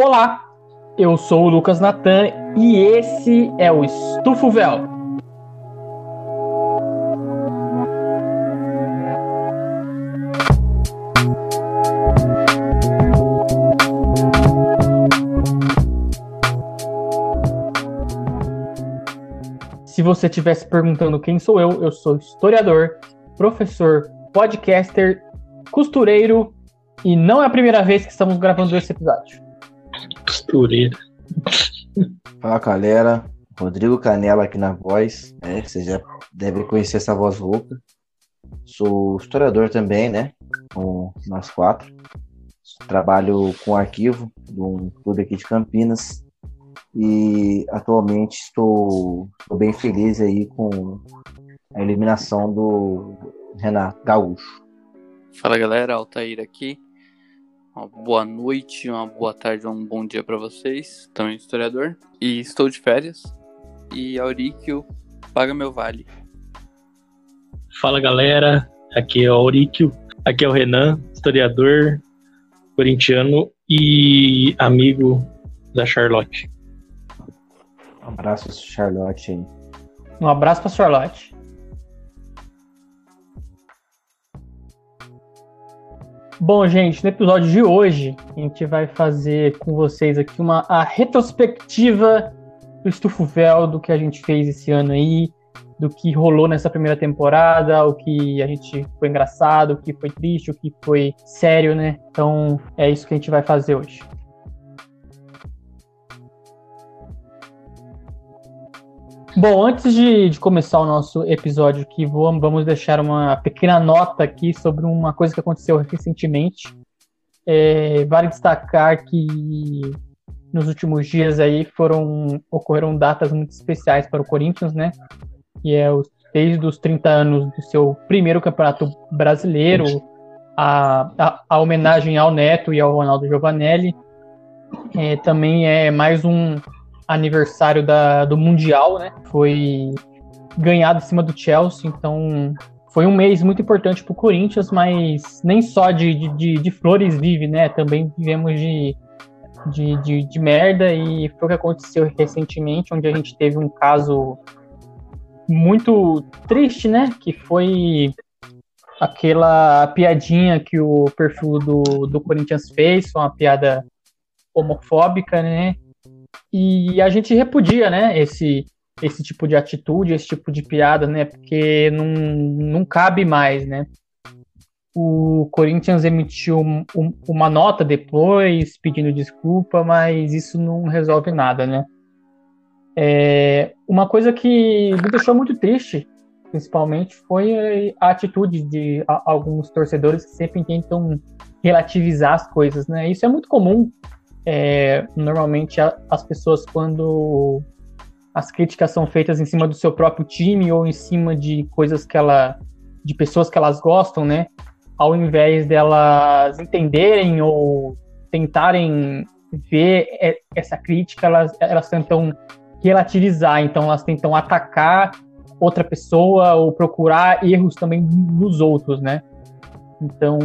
Olá, eu sou o Lucas Natan e esse é o Estufo Véu. Se você estivesse perguntando quem sou eu, eu sou historiador, professor, podcaster, costureiro e não é a primeira vez que estamos gravando esse episódio. Costureira. Fala galera, Rodrigo Canela aqui na voz, né? Você já deve conhecer essa voz rouca. Sou historiador também, né? Com nós quatro. Trabalho com arquivo de um clube aqui de Campinas. E atualmente estou, estou bem feliz aí com a eliminação do Renato Gaúcho. Fala galera, Altair aqui. Uma boa noite, uma boa tarde, um bom dia para vocês. Também historiador. E estou de férias. E Auríquio paga meu vale. Fala galera, aqui é o Auríquio, aqui é o Renan, historiador, corintiano e amigo da Charlotte. Um abraço, Charlotte aí. Um abraço para Charlotte. Bom, gente, no episódio de hoje, a gente vai fazer com vocês aqui uma a retrospectiva do Estufo Véu, do que a gente fez esse ano aí, do que rolou nessa primeira temporada, o que a gente foi engraçado, o que foi triste, o que foi sério, né? Então, é isso que a gente vai fazer hoje. Bom, antes de, de, começar o nosso episódio aqui, vamos, deixar uma pequena nota aqui sobre uma coisa que aconteceu recentemente. É, vale destacar que nos últimos dias aí foram ocorreram datas muito especiais para o Corinthians, né? E é os, desde os 30 anos do seu primeiro campeonato brasileiro, a, a, a homenagem ao Neto e ao Ronaldo Giovanelli. É, também é mais um aniversário da, do Mundial, né? Foi ganhado em cima do Chelsea, então foi um mês muito importante para o Corinthians, mas nem só de, de, de, flores vive, né? Também vivemos de, de, de, de merda e foi o que aconteceu recentemente, onde a gente teve um caso muito triste, né? Que foi aquela piadinha que o perfil do, do Corinthians fez, uma piada homofóbica, né? E a gente repudia, né, esse, esse tipo de atitude, esse tipo de piada, né, porque não, não cabe mais, né. O Corinthians emitiu um, um, uma nota depois pedindo desculpa, mas isso não resolve nada, né. É, uma coisa que me deixou muito triste, principalmente, foi a atitude de alguns torcedores que sempre tentam relativizar as coisas, né. Isso é muito comum é, normalmente as pessoas quando as críticas são feitas em cima do seu próprio time ou em cima de coisas que ela de pessoas que elas gostam, né? Ao invés delas entenderem ou tentarem ver essa crítica, elas, elas tentam relativizar, então elas tentam atacar outra pessoa ou procurar erros também nos outros, né? Então,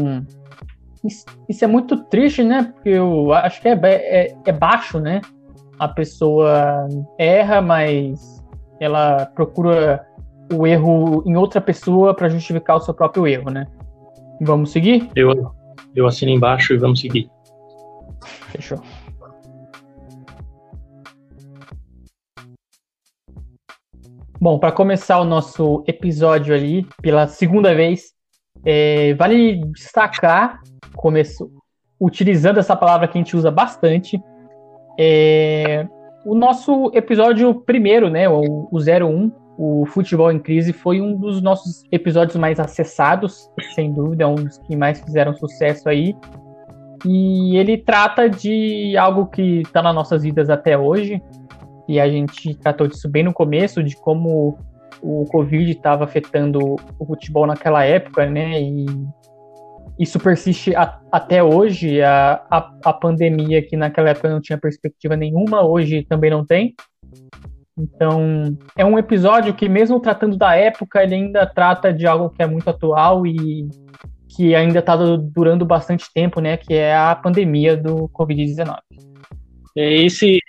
isso é muito triste, né? Porque eu acho que é, é, é baixo, né? A pessoa erra, mas ela procura o erro em outra pessoa para justificar o seu próprio erro, né? Vamos seguir? Eu, eu assino embaixo e vamos seguir. Fechou. Bom, para começar o nosso episódio ali, pela segunda vez, é, vale destacar começo, utilizando essa palavra que a gente usa bastante, é, o nosso episódio primeiro, né, o, o 01, o Futebol em Crise, foi um dos nossos episódios mais acessados, sem dúvida, um dos que mais fizeram sucesso aí. E ele trata de algo que está nas nossas vidas até hoje, e a gente tratou disso bem no começo, de como o Covid estava afetando o futebol naquela época, né? E isso persiste a, até hoje. A, a, a, pandemia, que naquela época não tinha perspectiva nenhuma, hoje também não tem. Então, é um episódio que, mesmo tratando da época, ele ainda trata de algo que é muito atual e que ainda está durando bastante tempo, né? Que é a pandemia do Covid-19. É, esse,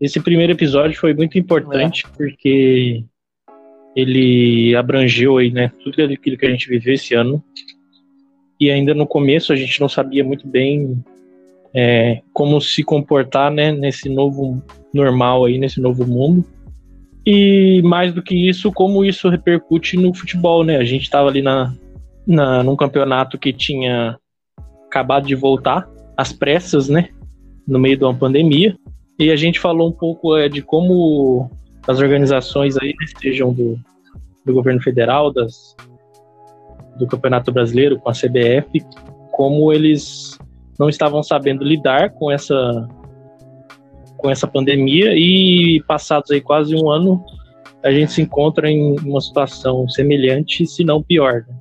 esse primeiro episódio foi muito importante é. porque ele abrangeu aí, né, tudo aquilo que a gente viveu esse ano. E ainda no começo a gente não sabia muito bem é, como se comportar, né, nesse novo normal aí, nesse novo mundo. E mais do que isso, como isso repercute no futebol, né? A gente estava ali na, na, num campeonato que tinha acabado de voltar, às pressas, né? No meio de uma pandemia. E a gente falou um pouco é, de como as organizações aí, né, sejam do, do governo federal, das, do Campeonato Brasileiro, com a CBF, como eles não estavam sabendo lidar com essa com essa pandemia e passados aí quase um ano a gente se encontra em uma situação semelhante, se não pior. Né?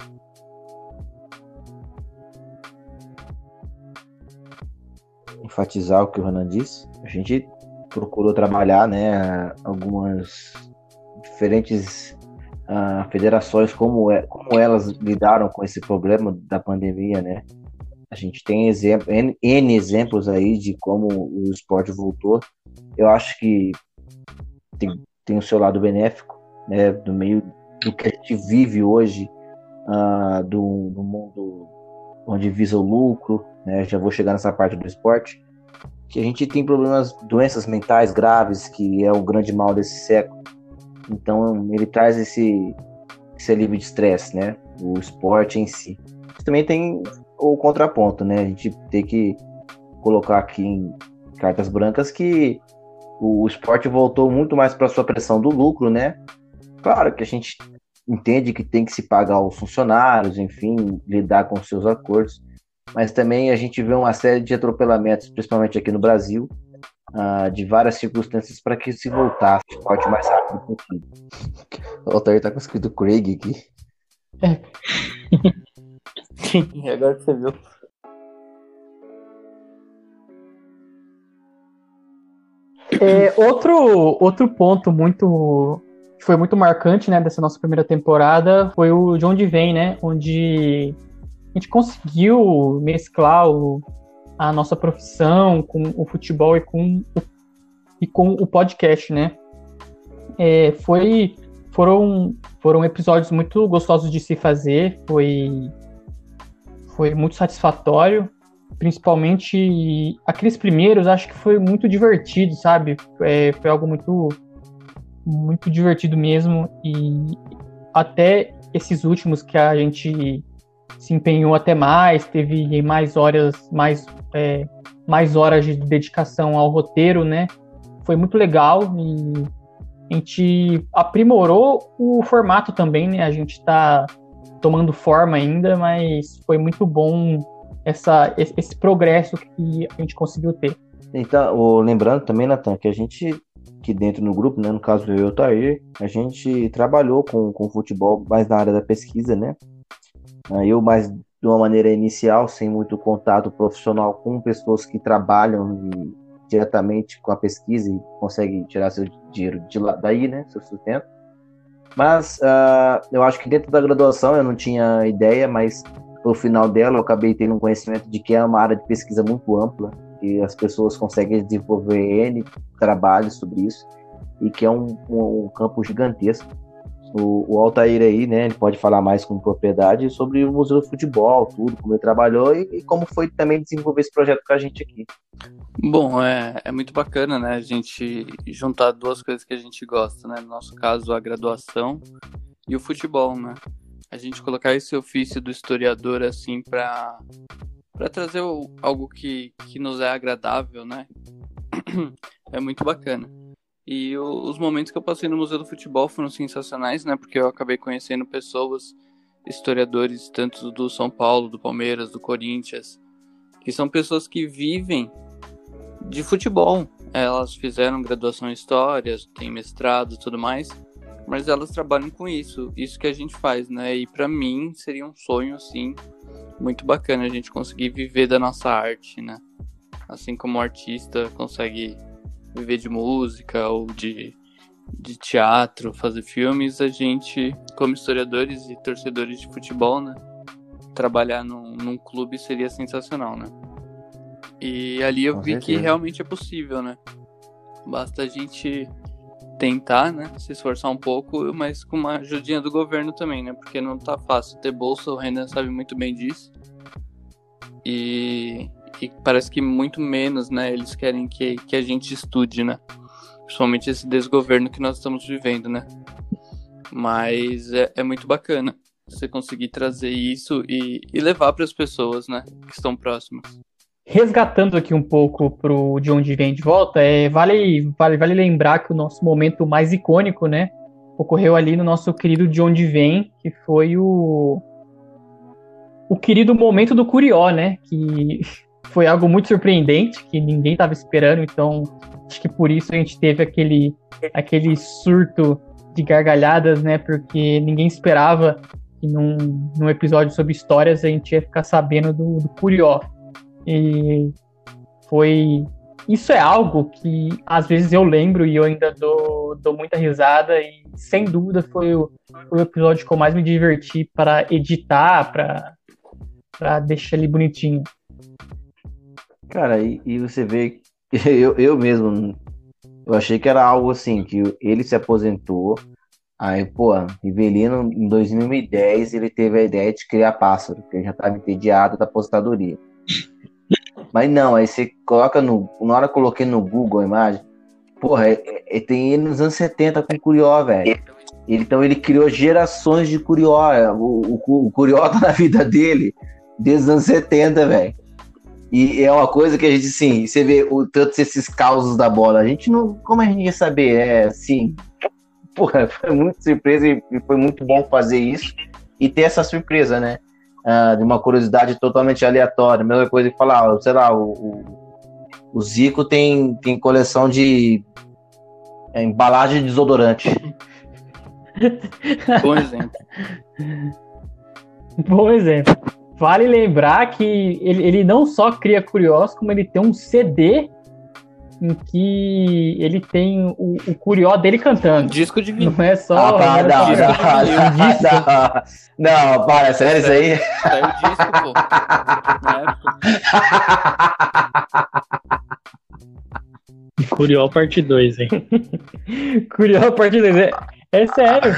Enfatizar o que o Renan disse, a gente procurou trabalhar, né, algumas diferentes federações como, é, como elas lidaram com esse problema da pandemia, né? A gente tem exemplo, N, N exemplos aí de como o esporte voltou. Eu acho que tem, tem o seu lado benéfico, né, do meio do que a gente vive hoje, uh, do, do mundo onde visa o lucro, né, já vou chegar nessa parte do esporte, que a gente tem problemas, doenças mentais graves, que é o grande mal desse século. Então ele traz esse, esse alívio de estresse, né, o esporte em si. Também tem o contraponto, né? A gente tem que colocar aqui em cartas brancas que o esporte voltou muito mais para sua pressão do lucro, né? Claro que a gente entende que tem que se pagar os funcionários, enfim, lidar com seus acordos, mas também a gente vê uma série de atropelamentos, principalmente aqui no Brasil, uh, de várias circunstâncias para que se voltasse o esporte mais rápido possível. O Altair tá com escrito Craig aqui. É. Sim, agora que você viu. É, outro, outro ponto muito que foi muito marcante, né, dessa nossa primeira temporada foi o de onde vem, né, onde a gente conseguiu mesclar o, a nossa profissão com o futebol e com o, e com o podcast, né. É, foi foram foram episódios muito gostosos de se fazer, foi foi muito satisfatório, principalmente aqueles primeiros, acho que foi muito divertido, sabe? É, foi algo muito muito divertido mesmo e até esses últimos que a gente se empenhou até mais, teve mais horas, mais é, mais horas de dedicação ao roteiro, né? Foi muito legal e a gente aprimorou o formato também, né? A gente está tomando forma ainda, mas foi muito bom essa, esse progresso que a gente conseguiu ter. Então, lembrando também, Natan, que a gente, que dentro do grupo, né, no caso eu e o Tair, a gente trabalhou com, com futebol mais na área da pesquisa, né? Ah, eu mais de uma maneira inicial, sem muito contato profissional com pessoas que trabalham diretamente com a pesquisa e conseguem tirar seu dinheiro de lá, daí, né, seu sustento. Mas uh, eu acho que dentro da graduação eu não tinha ideia, mas no final dela eu acabei tendo um conhecimento de que é uma área de pesquisa muito ampla, que as pessoas conseguem desenvolver N trabalhos sobre isso, e que é um, um, um campo gigantesco. O, o, Altair aí, né, ele pode falar mais com propriedade sobre o Museu do Futebol, tudo, como ele trabalhou e, e como foi também desenvolver esse projeto com a gente aqui. Bom, é, é muito bacana, né, a gente juntar duas coisas que a gente gosta, né, no nosso caso a graduação e o futebol, né, a gente colocar esse ofício do historiador, assim, para para trazer algo que, que nos é agradável, né, é muito bacana. E o, os momentos que eu passei no Museu do Futebol foram sensacionais, né? Porque eu acabei conhecendo pessoas, historiadores, tanto do São Paulo, do Palmeiras, do Corinthians, que são pessoas que vivem de futebol. Elas fizeram graduação em História, têm mestrado e tudo mais, mas elas trabalham com isso, isso que a gente faz, né? E para mim seria um sonho, assim, muito bacana a gente conseguir viver da nossa arte, né? Assim como o artista consegue viver de música ou de, de teatro, fazer filmes, a gente, como historiadores e torcedores de futebol, né? Trabalhar num, num clube seria sensacional, né? E ali eu Com vi que certeza. realmente é possível, né? Basta a gente tentar, né? Se esforçar um pouco, mas com uma ajudinha do governo também, né? Porque não tá fácil ter bolsa, o Renan sabe muito bem disso. E, e parece que muito menos, né? Eles querem que, que a gente estude, né? Principalmente esse desgoverno que nós estamos vivendo, né? Mas é, é muito bacana você conseguir trazer isso e, e levar para as pessoas, né? Que estão próximas. Resgatando aqui um pouco pro de onde vem de volta, é, vale, vale, vale lembrar que o nosso momento mais icônico, né? Ocorreu ali no nosso querido de onde vem, que foi o. O querido momento do Curió, né? Que foi algo muito surpreendente, que ninguém estava esperando, então acho que por isso a gente teve aquele, aquele surto de gargalhadas, né? Porque ninguém esperava que num, num episódio sobre histórias a gente ia ficar sabendo do, do Curió. E foi. Isso é algo que às vezes eu lembro e eu ainda dou, dou muita risada, e sem dúvida foi o, o episódio que eu mais me diverti para editar, para deixar ele bonitinho. Cara, e, e você vê, que eu, eu mesmo, eu achei que era algo assim, que ele se aposentou, aí, pô, Rivelino, em 2010, ele teve a ideia de criar pássaro, porque ele já estava entediado da aposentadoria. Mas não, aí você coloca no. Na hora que eu coloquei no Google a imagem, porra, é- é- tem ele nos anos 70 com Curió, velho. Ele- Então ele criou gerações de Curió. é, O, o, o Curió tá na vida dele desde os anos 70, velho. E é uma coisa que a gente, sim, você vê o tanto esses causos da bola. A gente não. Como a gente ia saber? É assim. Porra, foi muito surpresa e foi muito bom fazer isso e ter essa surpresa, né? Ah, de uma curiosidade totalmente aleatória. A mesma coisa que falar, sei lá, o, o, o Zico tem, tem coleção de é, embalagem de desodorante. Bom exemplo. Bom exemplo. Vale lembrar que ele, ele não só cria curiosos, como ele tem um CD em que ele tem o, o curió dele cantando. Disco de vinil. Não é só. Ah, pá, não, é não, só- não, não, não, para, sério isso aí? Saiu o disco, pô. Curió parte 2, hein? Curió partir dele. É, é sério.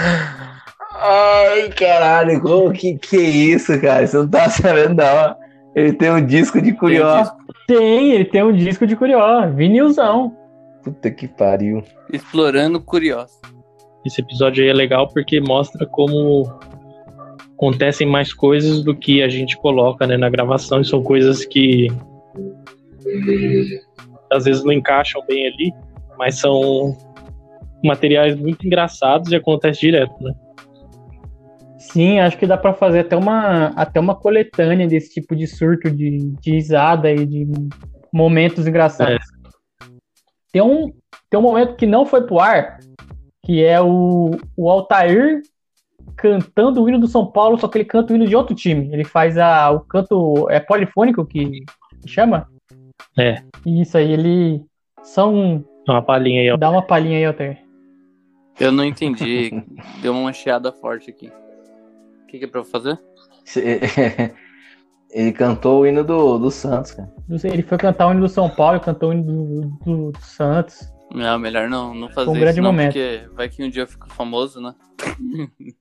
Ai, caralho, como que, que é isso, cara? Você não tá sabendo, não. Ele tem um disco de Curió. Tem, ele tem um disco de curió, vinilzão. Puta que pariu. Explorando curioso. Esse episódio aí é legal porque mostra como acontecem mais coisas do que a gente coloca né, na gravação e são coisas que às vezes não encaixam bem ali, mas são materiais muito engraçados e acontece direto, né? Sim, acho que dá pra fazer até uma, até uma coletânea desse tipo de surto de, de risada e de momentos engraçados. Tem, um, tem um momento que não foi pro ar, que é o, o Altair cantando o hino do São Paulo, só que ele canta o hino de outro time. Ele faz a, o canto. É polifônico que, que chama? É. Isso aí, ele. São. Uma palhinha aí, ó. Dá uma palhinha aí, Altair. Eu não entendi. Deu uma chiada forte aqui. O que, que é pra eu fazer? Ele cantou o hino do, do Santos, cara. Não sei, Ele foi cantar o hino do São Paulo, cantou o hino do, do- do Santos. Não, melhor não, não fazer um isso grande não, momento. porque vai que um dia eu fico famoso, né?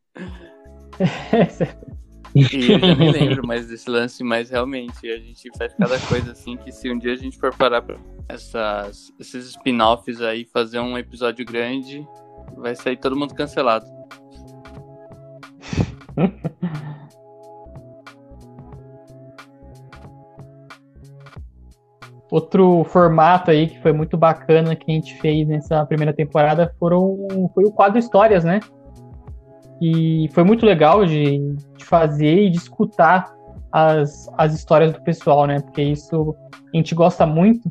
E eu já nem lembro mais desse lance, mas realmente a gente faz cada coisa assim que se um dia a gente for parar pra essas, esses spin-offs aí, fazer um episódio grande, vai sair todo mundo cancelado. Outro formato aí que foi muito bacana que a gente fez nessa primeira temporada foram, foi o quadro Histórias, né? E foi muito legal de, de fazer e de escutar as, as histórias do pessoal, né? Porque isso a gente gosta muito.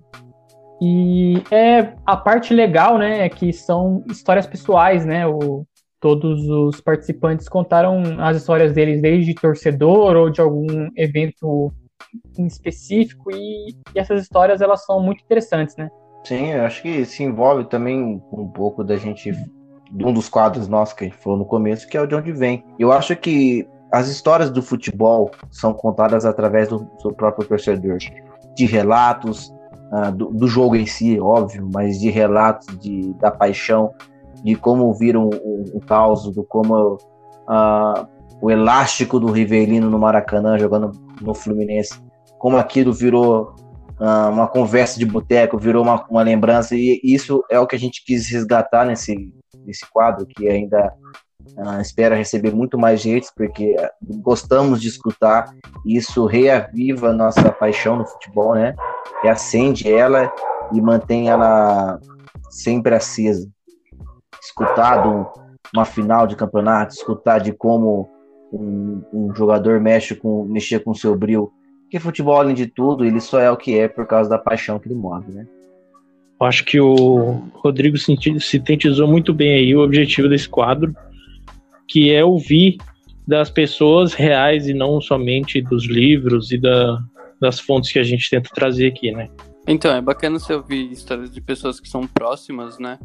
E é a parte legal, né? É que são histórias pessoais, né? O, todos os participantes contaram as histórias deles, desde torcedor ou de algum evento em específico e, e essas histórias elas são muito interessantes, né? Sim, eu acho que se envolve também um pouco da gente, de um dos quadros nossos que a gente falou no começo, que é o de onde vem. Eu acho que as histórias do futebol são contadas através do, do próprio torcedor. de relatos uh, do, do, jogo em si, óbvio, mas de relatos de, da paixão, de como viram o, o caos, do como uh, o elástico do Rivelino no Maracanã jogando no Fluminense, como aquilo virou uh, uma conversa de boteco, virou uma, uma lembrança, e isso é o que a gente quis resgatar nesse, nesse quadro, que ainda Uh, espera receber muito mais gente, porque gostamos de escutar. Isso reaviva nossa paixão no futebol, né? Reacende ela e mantém ela sempre acesa. Escutar uma final de campeonato, escutar de como um, um jogador mexe com, mexer com seu brilho. Porque futebol, além de tudo, ele só é o que é por causa da paixão que ele move, né? Eu acho que o Rodrigo sintetizou muito bem aí o objetivo desse quadro que é ouvir das pessoas reais e não somente dos livros e da, das fontes que a gente tenta trazer aqui, né? Então, é bacana você ouvir histórias de pessoas que são próximas, né?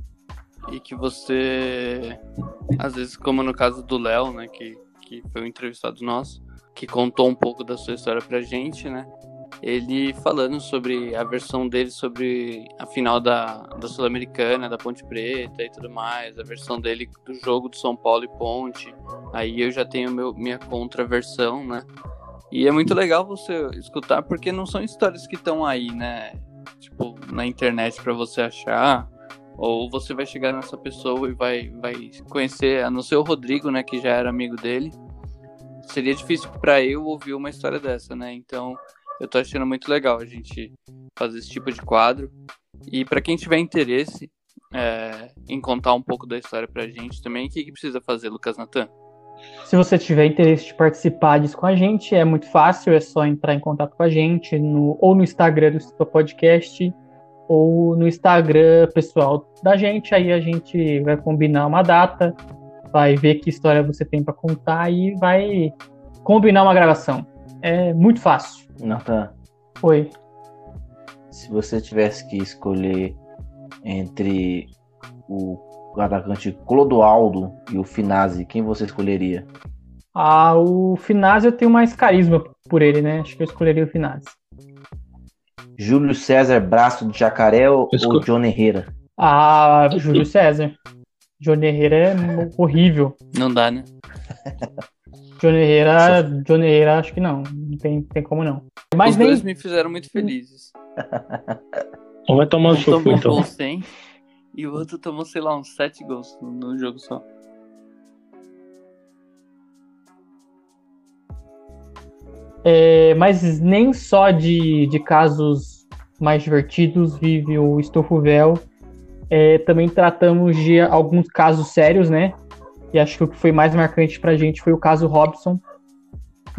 E que você, às vezes, como no caso do Léo, né, que, que foi um entrevistado nosso, que contou um pouco da sua história pra gente, né? ele falando sobre a versão dele sobre a final da, da Sul-Americana, da Ponte Preta e tudo mais, a versão dele do jogo do São Paulo e Ponte. Aí eu já tenho meu, minha contraversão, né? E é muito legal você escutar porque não são histórias que estão aí, né? Tipo, na internet para você achar. Ou você vai chegar nessa pessoa e vai, vai conhecer, a não ser o Rodrigo, né, que já era amigo dele. Seria difícil para eu ouvir uma história dessa, né? Então, eu tô achando muito legal a gente fazer esse tipo de quadro. E para quem tiver interesse é, em contar um pouco da história pra gente também, o que, que precisa fazer, Lucas Natan? Se você tiver interesse de participar disso com a gente, é muito fácil, é só entrar em contato com a gente, no, ou no Instagram do Estupa Podcast, ou no Instagram pessoal da gente, aí a gente vai combinar uma data, vai ver que história você tem para contar e vai combinar uma gravação. É muito fácil. Nathan. Oi. Se você tivesse que escolher entre o atacante Clodoaldo e o Finazzi, quem você escolheria? Ah, o Finazzi eu tenho mais carisma por ele, né? Acho que eu escolheria o Finazzi. Júlio César Braço de Jacaré ou, ou John Herrera? Ah, Júlio César. John Herrera é horrível. Não dá, né? Johnny Herrera, Johnny Herrera, acho que não. Não tem, tem como não. Mas Os nem... dois me fizeram muito felizes. Um vai tomar um tomou então. Gol 100, e o outro tomou, sei lá, uns 7 gols no jogo só. É, mas nem só de, de casos mais divertidos vive o Estofo Véu. É, também tratamos de alguns casos sérios, né? E acho que o que foi mais marcante pra gente foi o caso Robson.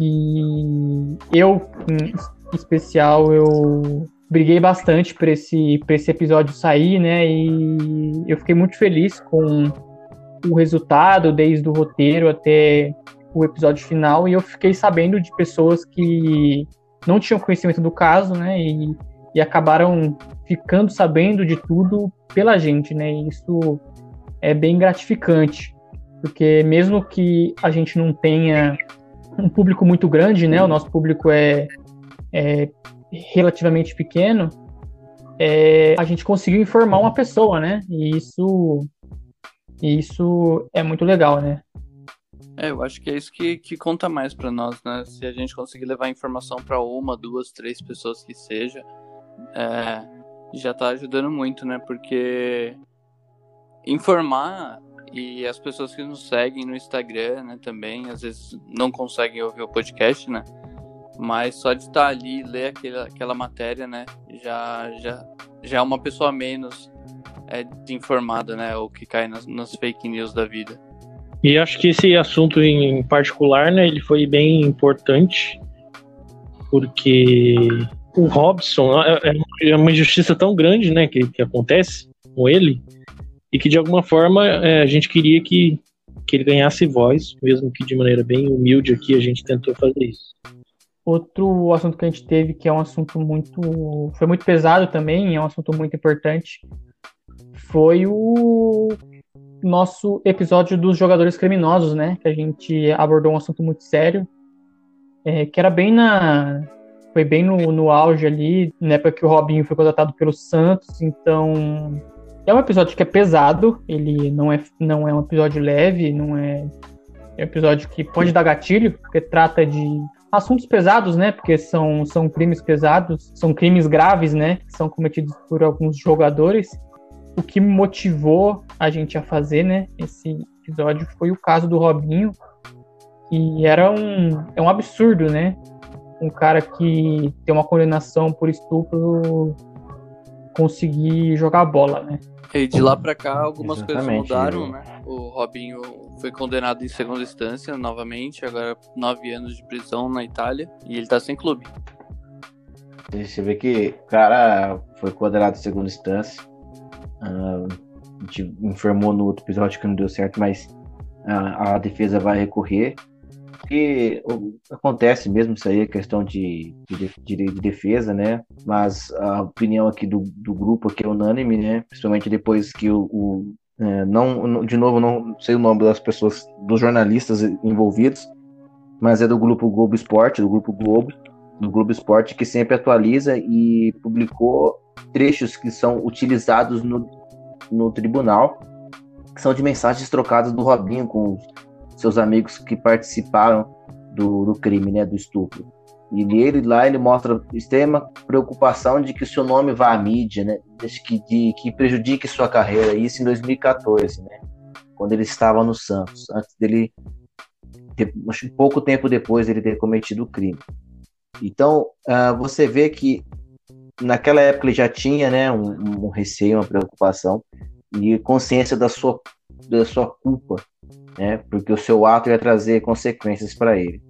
E eu, em especial, eu briguei bastante para esse, pra esse episódio sair, né? E eu fiquei muito feliz com o resultado, desde o roteiro até o episódio final. E eu fiquei sabendo de pessoas que não tinham conhecimento do caso, né? E, e acabaram ficando sabendo de tudo pela gente, né? E isso é bem gratificante porque mesmo que a gente não tenha um público muito grande, né, o nosso público é, é relativamente pequeno, é, a gente conseguiu informar uma pessoa, né, e isso, isso é muito legal, né. É, eu acho que é isso que, que conta mais para nós, né? Se a gente conseguir levar informação para uma, duas, três pessoas que seja, é, já tá ajudando muito, né? Porque informar e as pessoas que nos seguem no Instagram, né, também, às vezes não conseguem ouvir o podcast, né? Mas só de estar ali e ler aquela, aquela matéria, né, já, já, já é uma pessoa menos é, informada, né, ou que cai nas, nas fake news da vida. E acho que esse assunto em particular, né, ele foi bem importante, porque o Robson é, é uma injustiça tão grande, né, que, que acontece com ele, e que de alguma forma é, a gente queria que, que ele ganhasse voz, mesmo que de maneira bem humilde aqui a gente tentou fazer isso. Outro assunto que a gente teve, que é um assunto muito. foi muito pesado também, é um assunto muito importante, foi o nosso episódio dos jogadores criminosos, né? Que a gente abordou um assunto muito sério, é, que era bem na, foi bem no, no auge ali, na época que o Robinho foi contratado pelo Santos, então é um episódio que é pesado, ele não é, não é um episódio leve, não é, é um episódio que pode dar gatilho, porque trata de assuntos pesados, né? Porque são, são crimes pesados, são crimes graves, né? Que são cometidos por alguns jogadores. O que motivou a gente a fazer, né? Esse episódio foi o caso do Robinho, que era um, é um absurdo, né? Um cara que tem uma condenação por estupro conseguir jogar bola, né? E de lá para cá algumas Exatamente. coisas mudaram, né? O Robinho foi condenado em segunda instância novamente, agora nove anos de prisão na Itália e ele tá sem clube. Você vê que o cara foi condenado em segunda instância. Uh, a gente informou no outro episódio que não deu certo, mas a, a defesa vai recorrer porque acontece mesmo isso aí, a questão de, de, de, de, defesa, né? Mas a opinião aqui do, do grupo aqui é unânime, né? Principalmente depois que o, o é, não, de novo, não sei o nome das pessoas, dos jornalistas envolvidos, mas é do grupo Globo Esporte, do grupo Globo, do Globo Esporte, que sempre atualiza e publicou trechos que são utilizados no, no tribunal, que são de mensagens trocadas do Robinho com seus amigos que participaram do, do crime, né, do estupro. E ele lá ele mostra extrema preocupação de que o seu nome vá à mídia, né, de que, de, que prejudique sua carreira. Isso em 2014, né, quando ele estava no Santos, antes dele, pouco tempo depois ele ter cometido o crime. Então uh, você vê que naquela época ele já tinha, né, um, um receio, uma preocupação e consciência da sua da sua culpa né? Porque o seu ato ia trazer consequências para ele.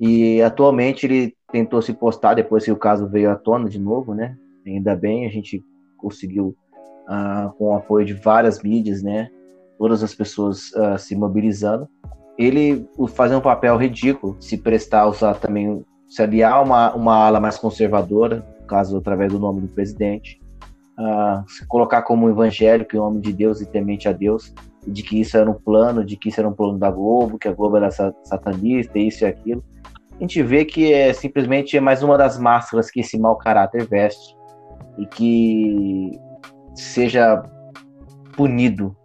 E atualmente ele tentou se postar depois que o caso veio à tona de novo, né? Ainda bem, a gente conseguiu, uh, com o apoio de várias mídias, né? Todas as pessoas uh, se mobilizando. Ele fazer um papel ridículo, se prestar a usar também, se aliar uma, uma ala mais conservadora, caso através do nome do presidente, uh, se colocar como evangélico, em nome de Deus e temente a Deus, de que isso era um plano, de que isso era um plano da Globo, que a Globo era satanista, isso e aquilo. A gente vê que é simplesmente é mais uma das máscaras que esse mau caráter veste e que seja punido.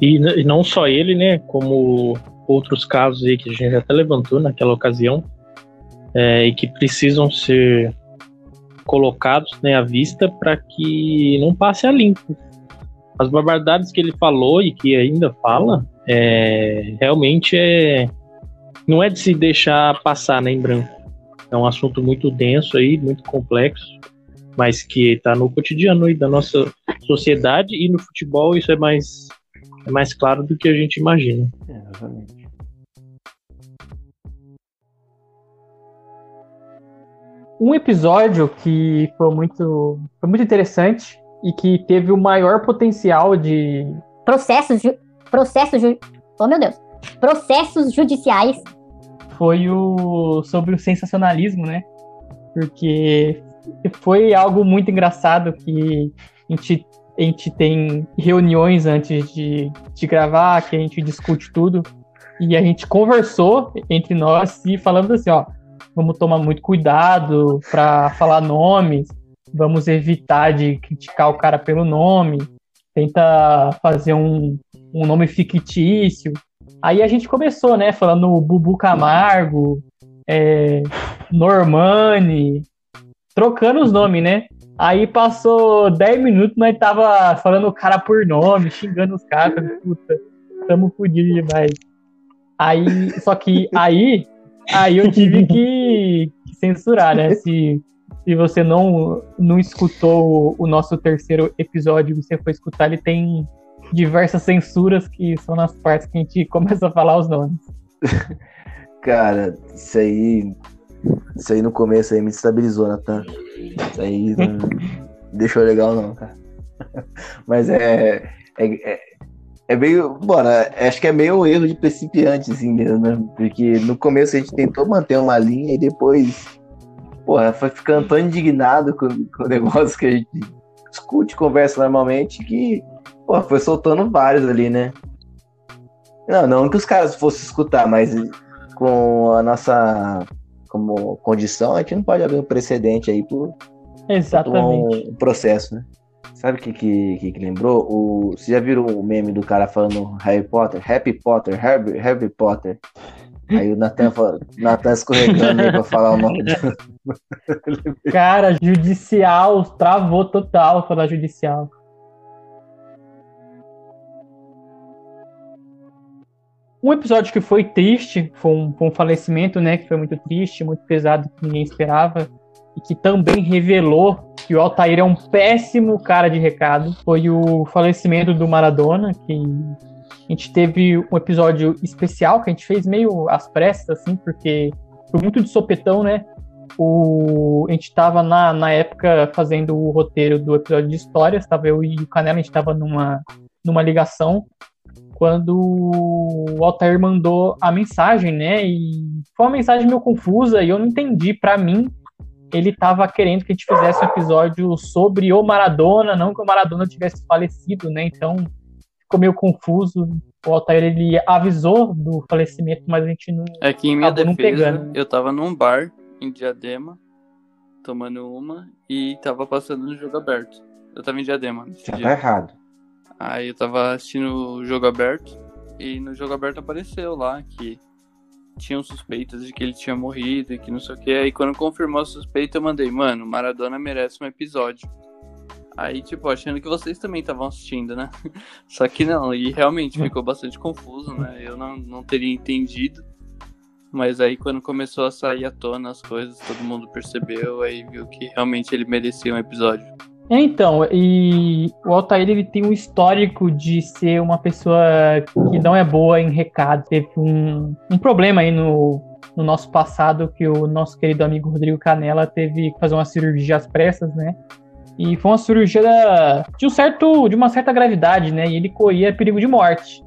E, e não só ele, né, como outros casos aí que a gente até levantou naquela ocasião é, e que precisam ser colocados né, à vista para que não passe a limpo as barbaridades que ele falou e que ainda fala, é, realmente é, não é de se deixar passar né, em branco. É um assunto muito denso aí, muito complexo, mas que está no cotidiano aí da nossa sociedade e no futebol isso é mais, é mais claro do que a gente imagina. É, exatamente. Um episódio que foi muito, foi muito interessante e que teve o maior potencial de. Processos. Ju... Processos. Ju... Oh, meu Deus! Processos judiciais. Foi o. sobre o sensacionalismo, né? Porque foi algo muito engraçado que a gente, a gente tem reuniões antes de, de gravar, que a gente discute tudo. E a gente conversou entre nós e falamos assim, ó, vamos tomar muito cuidado para falar nomes, vamos evitar de criticar o cara pelo nome, tenta fazer um, um nome fictício. Aí a gente começou, né, falando Bubu Camargo, é, Normani, trocando os nomes, né? Aí passou 10 minutos, nós tava falando o cara por nome, xingando os caras, puta, tamo fudido demais. Aí, só que aí, aí eu tive que censurar, né? Se se você não, não escutou o nosso terceiro episódio e você foi escutar, ele tem diversas censuras que são nas partes que a gente começa a falar os nomes. Cara, isso aí. Isso aí no começo aí me estabilizou, Natan. Isso aí não deixou legal não, cara. Mas é. É, é, é meio. Bora, acho que é meio erro de principiante, assim mesmo, né? Porque no começo a gente tentou manter uma linha e depois porra, foi ficando tão indignado com, com o negócio que a gente discute, conversa normalmente, que porra, foi soltando vários ali, né? Não, não que os caras fossem escutar, mas com a nossa como condição, a gente não pode abrir um precedente aí por Exatamente. um processo, né? Sabe o que, que, que, lembrou? O, você já viram o meme do cara falando Harry Potter? Happy Potter, Harry, Harry Potter. Aí o Nathan, fala- Nathan escorregando aí pra falar o nome dele. Cara, judicial, travou total falar judicial. Um episódio que foi triste, foi um, foi um falecimento, né? Que foi muito triste, muito pesado, que ninguém esperava. E que também revelou que o Altair é um péssimo cara de recado. Foi o falecimento do Maradona, que a gente teve um episódio especial que a gente fez meio às pressas, assim, porque foi muito de sopetão, né? O, a gente tava na, na época fazendo o roteiro do episódio de histórias, tava eu e o Canela, a gente tava numa, numa ligação quando o Altair mandou a mensagem, né? E foi uma mensagem meio confusa e eu não entendi. Pra mim, ele tava querendo que a gente fizesse um episódio sobre o Maradona, não que o Maradona tivesse falecido, né? Então ficou meio confuso. O Altair ele avisou do falecimento, mas a gente não. É que em minha defesa, pegando. eu tava num bar em Diadema, tomando uma, e tava passando no jogo aberto. Eu tava em Diadema Já dia. tá errado. Aí eu tava assistindo o jogo aberto e no jogo aberto apareceu lá que tinham suspeitas de que ele tinha morrido e que não sei o que. Aí quando confirmou a suspeita eu mandei, mano, Maradona merece um episódio. Aí, tipo, achando que vocês também estavam assistindo, né? Só que não, e realmente ficou bastante confuso, né? Eu não, não teria entendido. Mas aí quando começou a sair à tona as coisas, todo mundo percebeu, aí viu que realmente ele merecia um episódio. É, Então, e o Altair ele tem um histórico de ser uma pessoa que não é boa em recado. Teve um, um problema aí no, no nosso passado que o nosso querido amigo Rodrigo Canela teve que fazer uma cirurgia às pressas, né? E foi uma cirurgia de um certo, de uma certa gravidade, né? E ele corria perigo de morte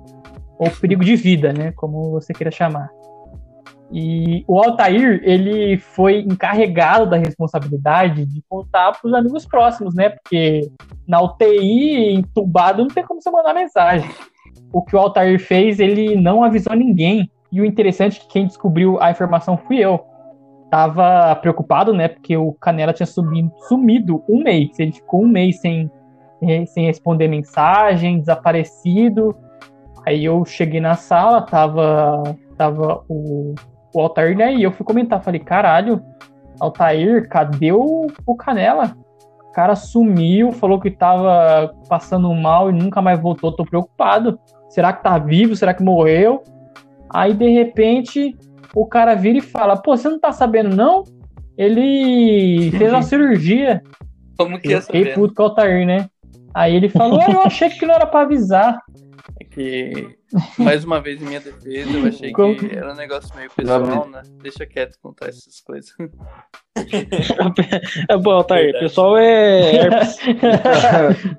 ou perigo de vida, né? Como você queira chamar. E o Altair, ele foi encarregado da responsabilidade de contar para os amigos próximos, né? Porque na UTI, entubado, não tem como você mandar mensagem. O que o Altair fez, ele não avisou ninguém. E o interessante é que quem descobriu a informação fui eu. Tava preocupado, né? Porque o Canela tinha subido, sumido um mês. Ele ficou um mês sem, eh, sem responder mensagem, desaparecido. Aí eu cheguei na sala, tava, tava o, o Altair, né? E eu fui comentar, falei, caralho, Altair, cadê o, o Canela? O cara sumiu, falou que tava passando mal e nunca mais voltou, tô preocupado. Será que tá vivo? Será que morreu? Aí, de repente, o cara vira e fala, pô, você não tá sabendo, não? Ele fez uma cirurgia. Como que Eu ia fiquei puto com o Altair, né? Aí ele falou, "Ah, eu achei que não era pra avisar. Que, mais uma vez, em minha defesa, eu achei Como- que era um negócio meio pessoal, né? Deixa quieto contar essas coisas. É bom, Altair, o Verdade. pessoal é herpes.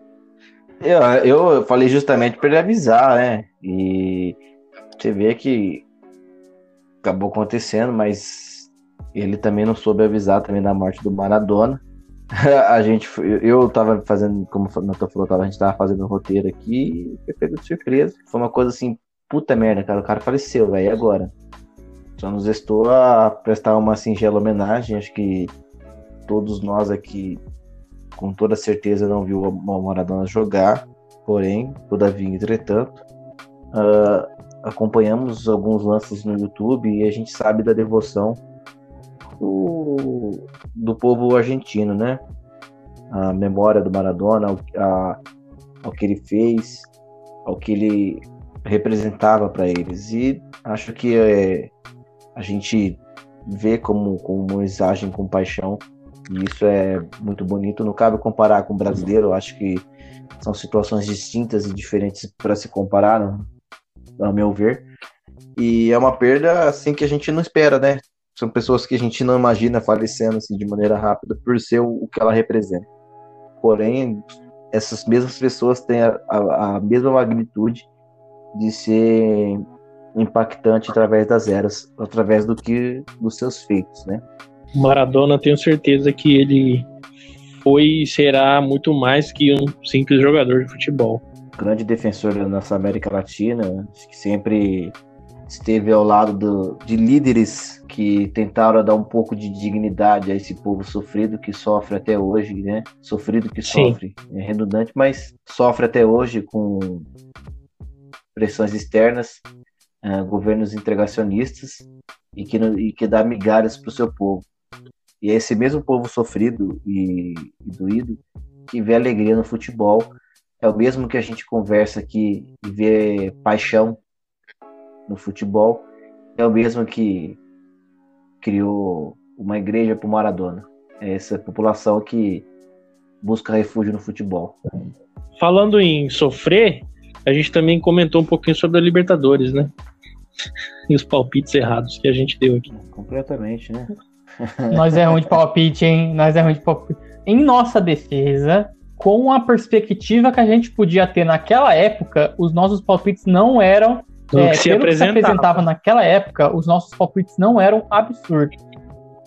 eu, eu falei justamente para ele avisar, né? E você vê que acabou acontecendo, mas ele também não soube avisar também da morte do Maradona. A gente, eu tava fazendo, como o Nathan falou, tava- a gente tava fazendo um roteiro aqui e foi pego de surpresa. Foi uma coisa assim, puta merda, cara, o cara faleceu, velho, agora? Só nos restou a prestar uma singela homenagem, acho que todos nós aqui com toda certeza não viu o Maradona jogar, porém, todavia, entretanto, ah, acompanhamos alguns lances no YouTube e a gente sabe da devoção do, do povo argentino, né? A memória do Maradona, ao, a- ao que ele fez, ao que ele representava para eles. E acho que é, a gente vê como, como eles agem com paixão e isso é muito bonito. Não cabe comparar com o brasileiro, acho que são situações distintas e diferentes para se comparar, ao meu ver. E é uma perda assim que a gente não espera, né? São pessoas que a gente não imagina falecendo assim de maneira rápida por ser o, o que ela representa. Porém, essas mesmas pessoas têm a, a- a mesma magnitude de ser impactante através das eras, através do que dos seus feitos, né? Maradona, tenho certeza que ele foi e será muito mais que um simples jogador de futebol. grande defensor da nossa América Latina, que sempre esteve ao lado do- de líderes que tentaram dar um pouco de dignidade a esse povo sofrido que sofre até hoje, né? Sofrido que Sim. sofre, é redundante, mas sofre até hoje com pressões externas, ah, governos integracionistas e que, e que dá migalhas para o seu povo. E é esse mesmo povo sofrido e, e doído que vê alegria no futebol. É o mesmo que a gente conversa aqui e vê paixão no futebol. É o mesmo que criou uma igreja para o Maradona. É essa população que busca refúgio no futebol. Falando em sofrer, a gente também comentou um pouquinho sobre a Libertadores, né? E os palpites errados que a gente deu aqui. Completamente, né? Nós é ruim de palpite, hein? Nós é ruim de palpite. Em nossa defesa, com a perspectiva que a gente podia ter naquela época, os nossos palpites não eram. No é, que se pelo que se apresentava. apresentava naquela época, os nossos palpites não eram absurdos.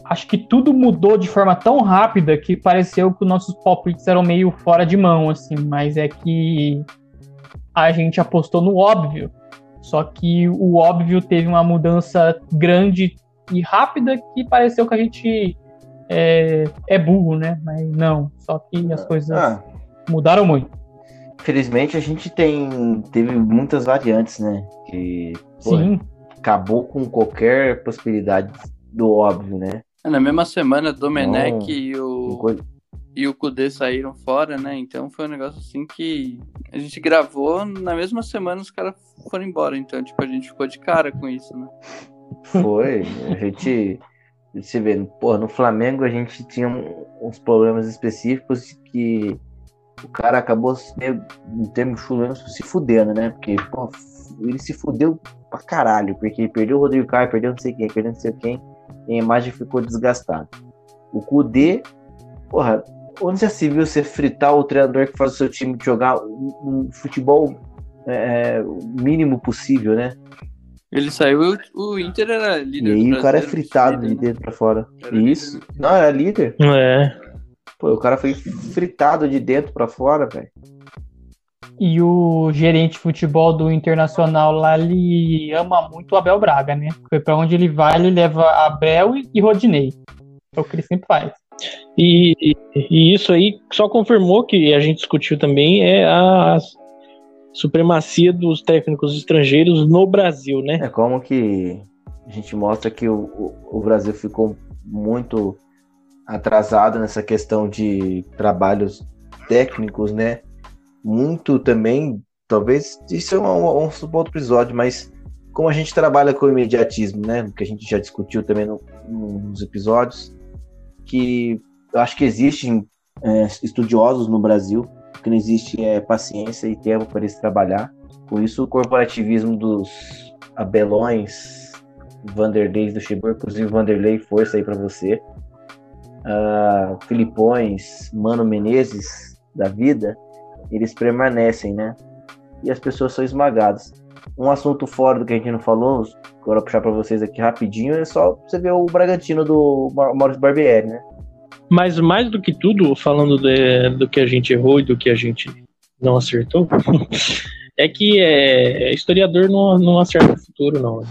Acho que tudo mudou de forma tão rápida que pareceu que os nossos palpites eram meio fora de mão, assim, mas é que a gente apostou no óbvio. Só que o óbvio teve uma mudança grande e rápida que pareceu que a gente é, é burro, né? Mas não, só que as coisas Ah, mudaram muito. Felizmente a gente tem teve muitas variantes, né? Que pô, Sim, acabou com qualquer possibilidade do óbvio, né? Na mesma semana, Domenech Não. e o, coisa- e o Kudê saíram fora, né? Então foi um negócio assim que a gente gravou, na mesma semana os caras foram embora. Então, tipo, a gente ficou de cara com isso, né? Foi, a gente. Você vê, porra, no Flamengo a gente tinha uns problemas específicos que o cara acabou, meio, em termos chulos, se fudendo, né? Porque, pô, ele se fudeu pra caralho, porque perdeu o Rodrigo Caio, perdeu não sei quem, perdeu não sei quem, e a imagem ficou desgastada. O Kudê, porra, onde já se viu você fritar o treinador que faz o seu time jogar um, um futebol é, o mínimo possível, né? Ele saiu, o Inter era E líder. aí do o cara é fritado de líder, né? dentro pra fora. Era Isso. líder. Não, era líder. É. Pô, o cara foi fritado de dentro pra fora, velho. e o gerente de futebol do Internacional lá, ele ama muito o Abel Braga, né? Foi pra onde ele vai, ele leva Abel e Rodinei. É o que ele sempre faz. E, e- e isso aí só confirmou que a gente discutiu também é a supremacia dos técnicos estrangeiros no Brasil, né? É como que a gente mostra que o, o, o Brasil ficou muito atrasado nessa questão de trabalhos técnicos, né? Muito também, talvez isso é um, um outro episódio, mas como a gente trabalha com imediatismo, né? Que a gente já discutiu também no- nos episódios, que eu acho que existem é, estudiosos no Brasil, que não existe é, paciência e tempo para eles trabalhar. Com isso, o corporativismo dos Abelões, Vanderlei do Luxemburgo, inclusive Vanderlei, força aí para você. Ah, Filipões, Mano Menezes da vida, eles permanecem, né? E as pessoas são esmagadas. Um assunto fora do que a gente não falou, vou puxar para vocês aqui rapidinho, é só você ver o Bragantino do Ma- Maurício Barbieri, né? Mas mais do que tudo, falando de- do que a gente errou e do que a gente não acertou, é que é, historiador não, não acerta o futuro, não.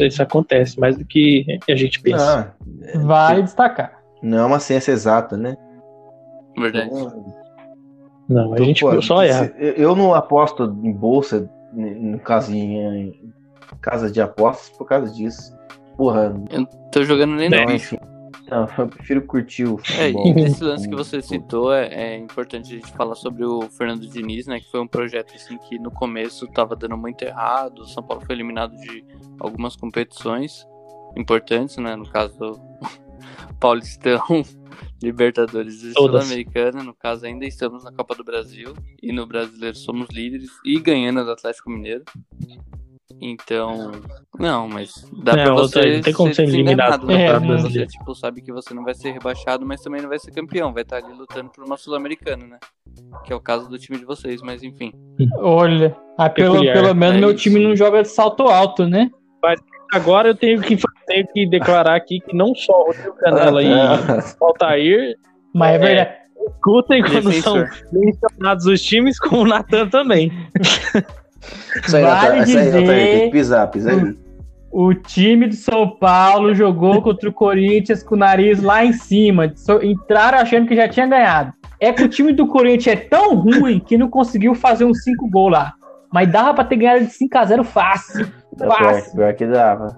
Isso, acontece mais do que a gente pensa. Ah, Vale destacar. Não é uma ciência exata, né? Verdade. Não, a Então, gente pô, só erra. se- Eu não aposto em bolsa, no caso em, em casa de apostas, por causa disso. Porra, Tô jogando nem É, no não, bicho. enfim. Não, eu prefiro curtir o É, futebol. e esse lance que você citou, é, é importante a gente falar sobre o Fernando Diniz, né? Que foi um projeto assim que no começo tava dando muito errado. O São Paulo foi eliminado de algumas competições importantes, né? No caso, Paulistão, Libertadores e. Sul-Americana. No caso, ainda estamos na Copa do Brasil e no Brasileiro somos líderes e ganhando do Atlético Mineiro. Então, não, mas dá Não, pra você não tem como ser eliminado né? Porque Campeonato você, Brasileiro. tipo, sabe que você não vai ser rebaixado, mas também não vai ser campeão. Vai estar ali lutando por uma Sul-Americana, né? Que é o caso do time de vocês, mas enfim. Olha, ah, pelo, pelo menos É meu isso. time não joga de salto alto, né? Agora eu tenho que, tenho que declarar aqui que não só o Rodrigo Canela e o Altair Mas é, É. verdade. escutem quando são mencionados os times, como o Natan também. Isso aí, Vale Natan, aí, dizer- Natan, tem que pisar, pisa aí. O time do São Paulo jogou contra o Corinthians com o nariz lá em cima. Entraram achando que já tinha ganhado. É que o time do Corinthians é tão ruim que não conseguiu fazer uns 5 gols lá. Mas dava pra ter ganhado de 5x0 fácil. É, pior, Fácil. pior que dava.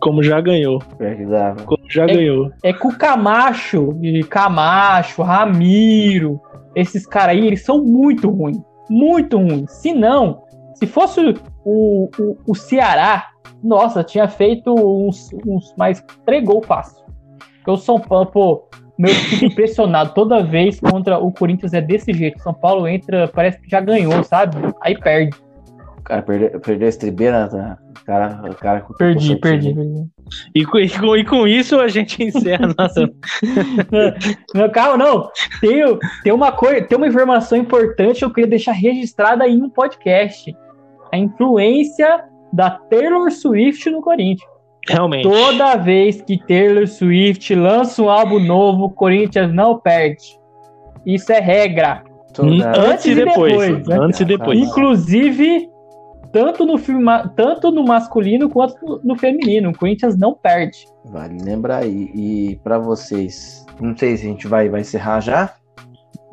Como já ganhou. Pior que dava. Como já É- ganhou. É que o Camacho, e Camacho, Ramiro, esses caras aí, eles são muito ruins. Muito ruins. Se não, se fosse o, o, o Ceará, nossa, tinha feito uns, uns mais três gols fácil. Porque o São Paulo, pô, meu fico impressionado. Toda vez contra o Corinthians é desse jeito. São Paulo entra, parece que já ganhou, sabe? Aí perde. O cara perdeu, perdeu a estribeira, tá? O cara, o cara Perdi, perdi, perdi. E com, e com- e com isso a gente encerra a nossa. Não, calma, não. Tem, tem, uma coisa, tem uma informação importante que eu queria deixar registrada em um podcast. A influência da Taylor Swift no Corinthians. Realmente. Toda vez que Taylor Swift lança um álbum novo, o Corinthians não perde. Isso é regra. Toda- Antes e depois. depois, né? Antes e depois. Inclusive, tanto no, tanto no masculino quanto no, no feminino. O Corinthians não perde. Vale lembrar aí. E pra vocês, não sei se a gente vai, vai encerrar já.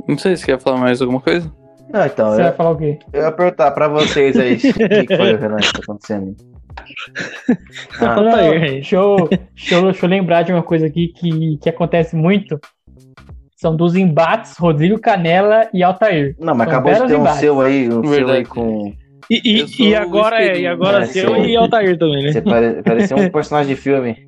Não sei se quer falar mais alguma coisa. Não, então, Você eu, vai falar o quê? eu ia perguntar pra vocês aí. O que foi Renan, que tá acontecendo aí? Ah, Não, tá deixa, eu, deixa, eu, deixa eu lembrar de uma coisa aqui que, que acontece muito. São dos embates Rodrigo Canela e Altair. não, mas São acabou de ter um embates. seu aí, um seu Verdade. aí com. E, e- e agora é, e agora É, seu sim. e Altair também, né? Você pare, parecia um personagem de filme.